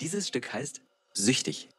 Dieses Stück heißt Süchtig.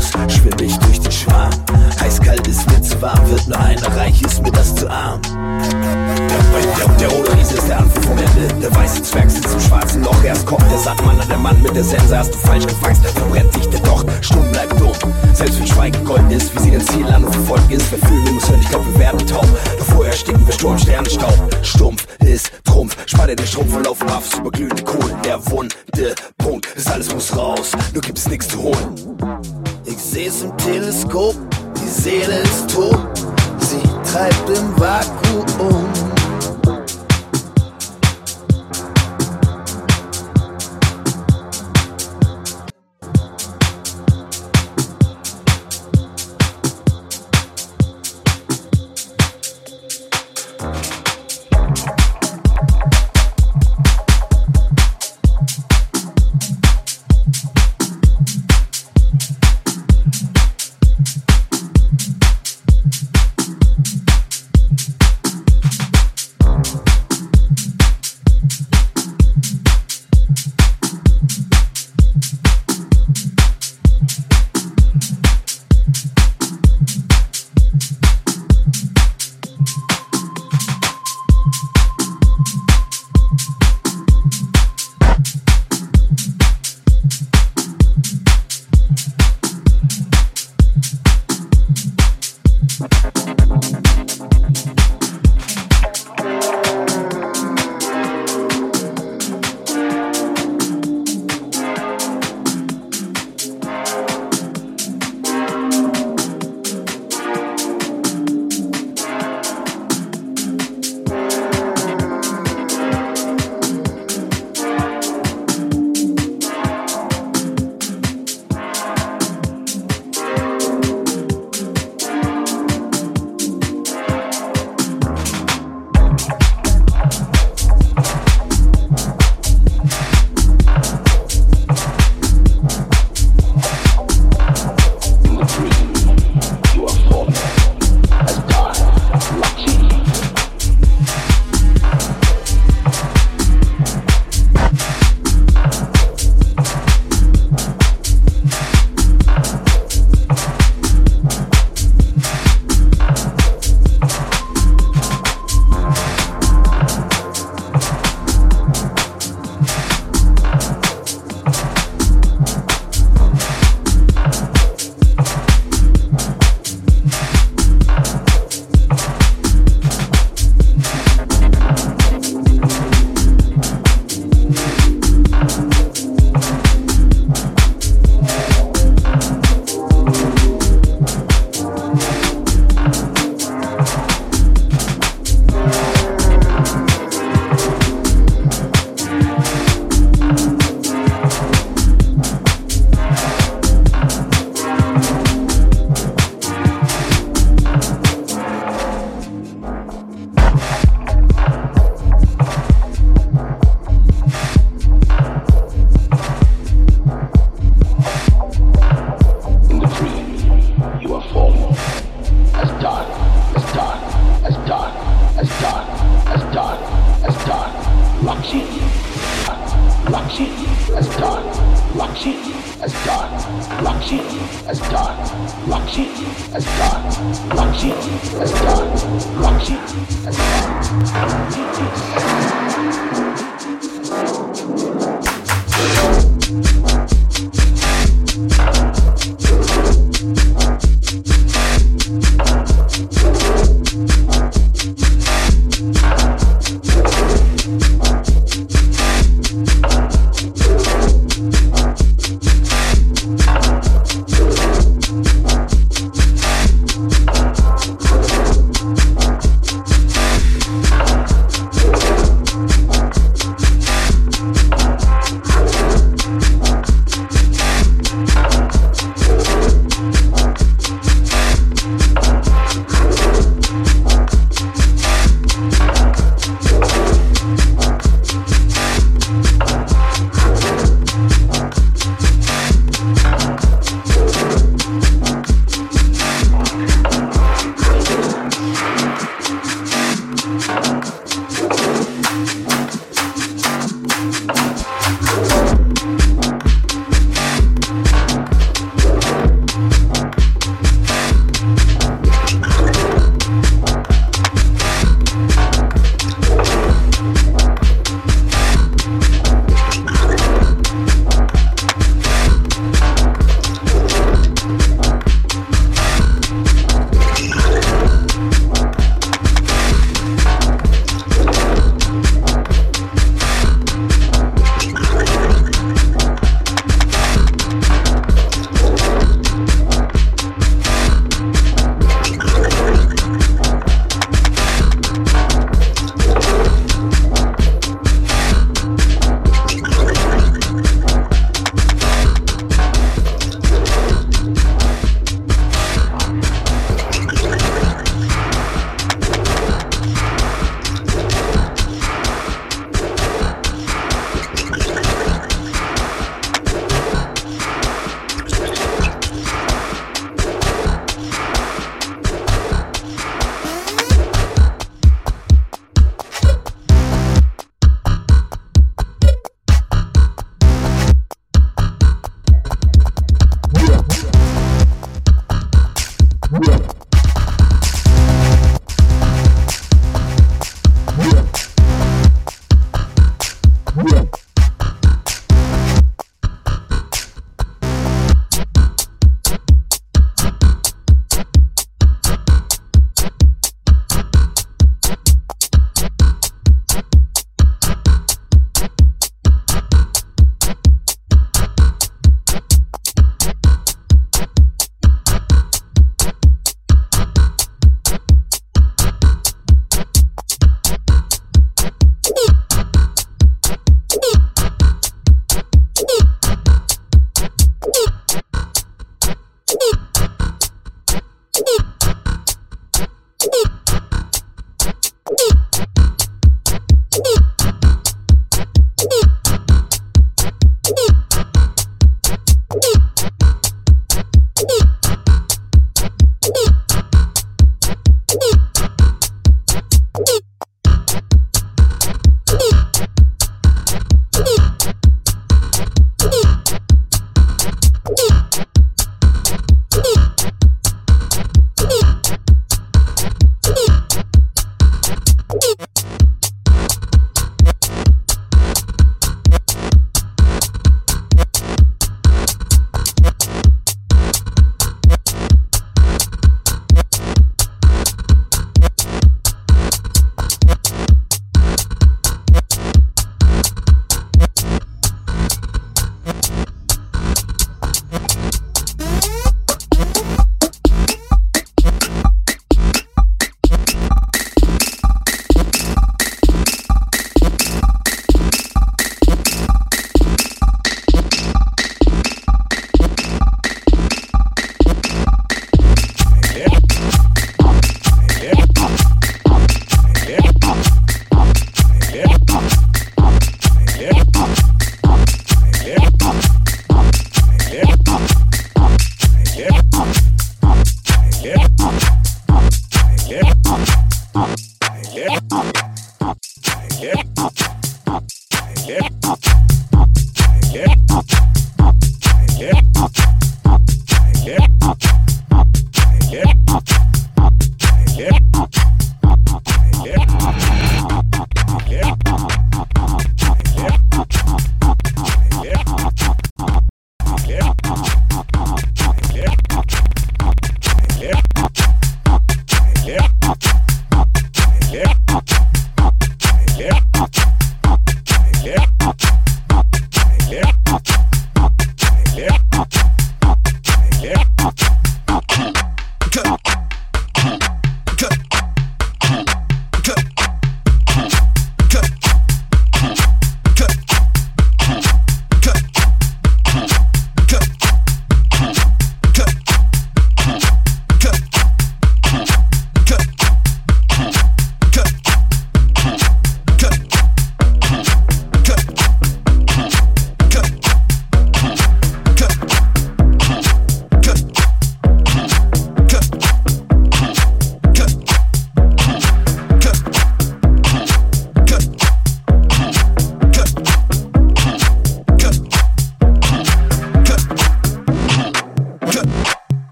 Flows schwimm ich durch den Schwarm. Heißkalt ist mir zu warm, wird nur einer reich, ist mir das zu arm. Der, der, der rote Riese ist der Anfang vom Ende. Der weiße Zwerg sitzt im schwarzen Loch. Erst kommt der Sattmann an der Mann mit der Sense. Hast du falsch gefangst, verbrennt sich der Docht. Stumm bleibt dumm. Selbst wenn Schweigen Gold ist, wie sie den Ziel an und verfolgt ist. Wer fühlen wir muss hören, ich glaub, wir werden taub. Doch vorher stinken wir Sturm, Sternenstaub. Stumpf ist Trumpf. Spanne den Strumpf und laufen auf über glühende Kohlen. Der Wunde Punkt ist alles muss raus. Nur gibt's nichts zu holen. Ich seh's im Teleskop, die Seele ist tot, sie treibt im Vakuum.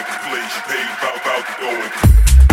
going, place paid, bow, bow, going.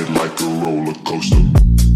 ride like a roller coaster.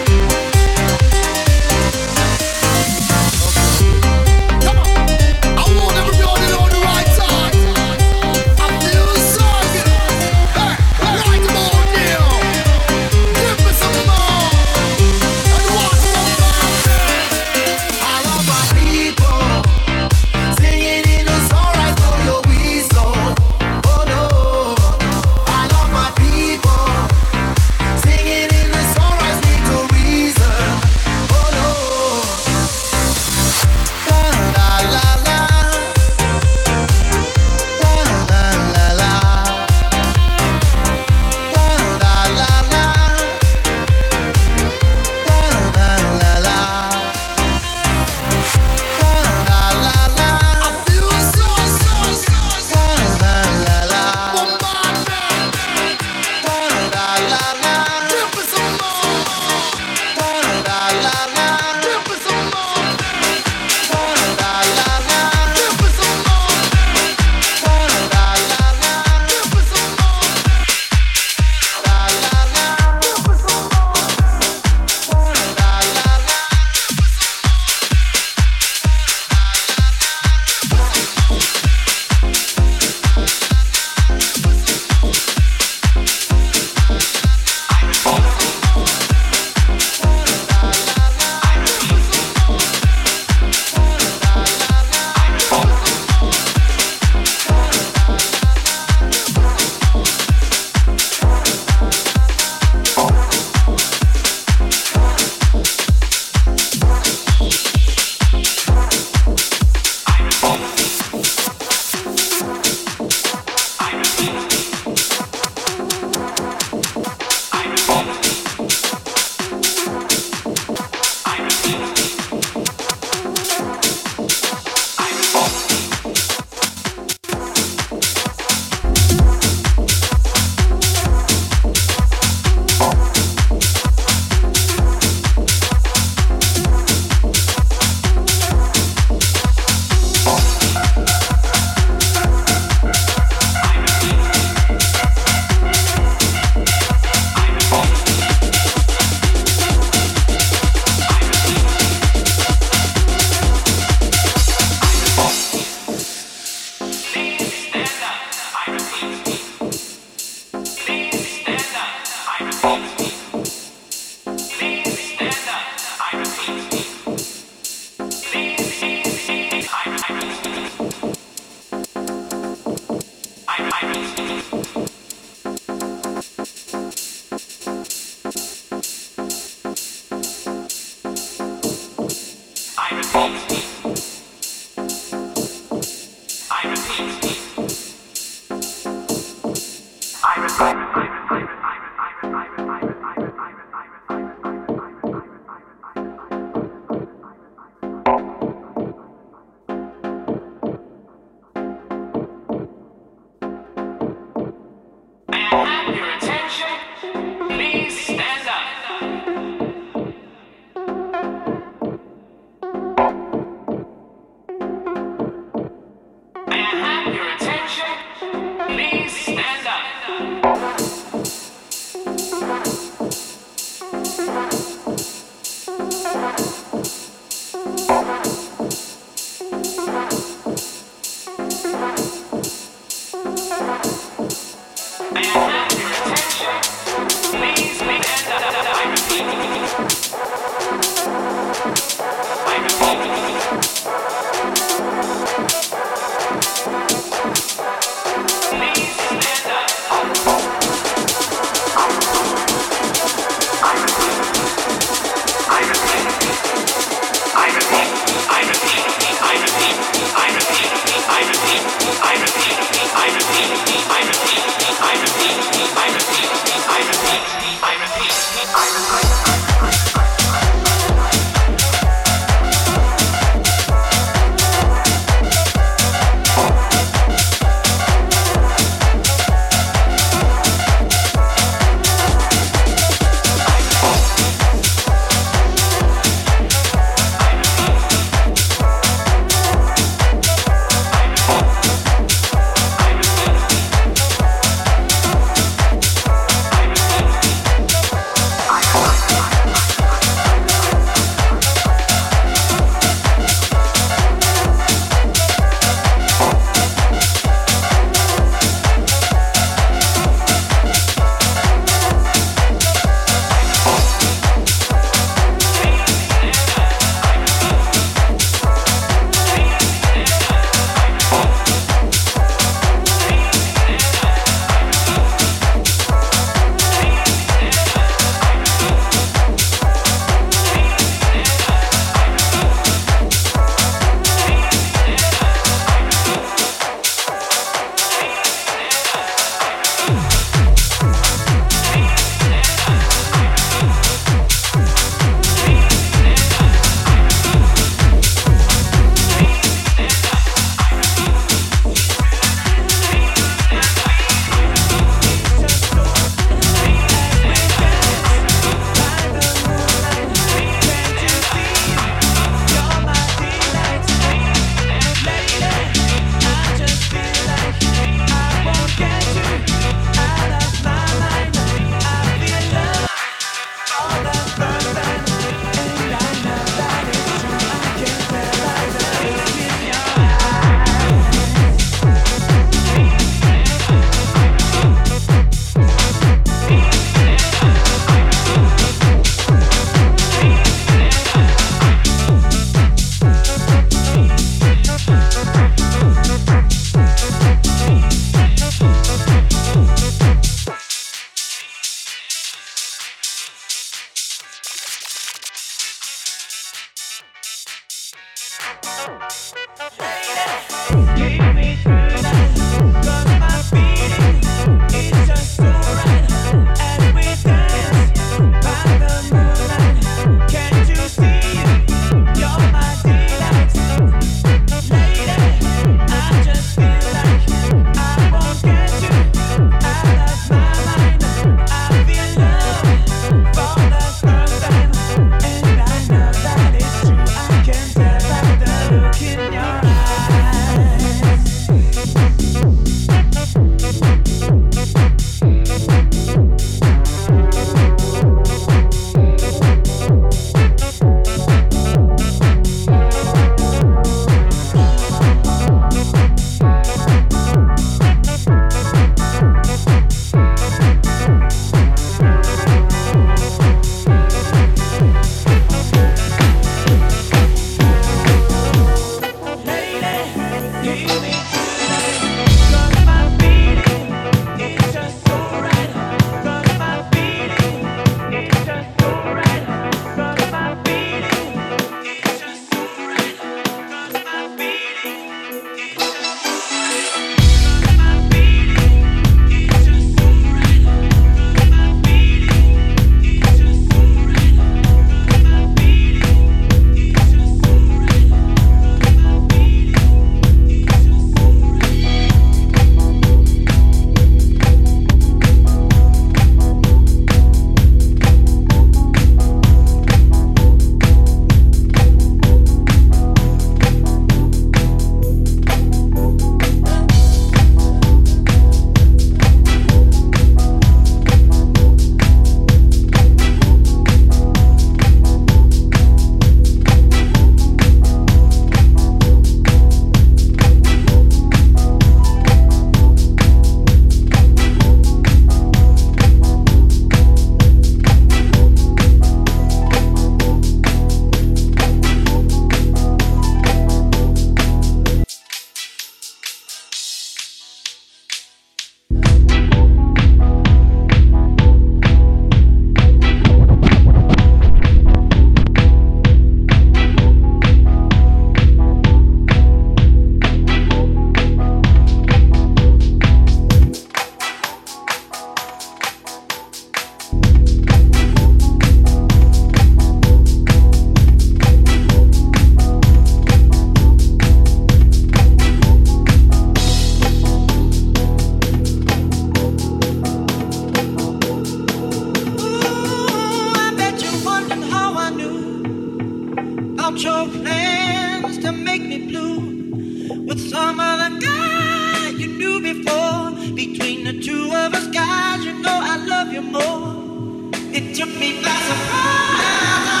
about your plans to make me blue with some other guy you knew before. Between the two of us, guys, you know I love you more. It took me by surprise.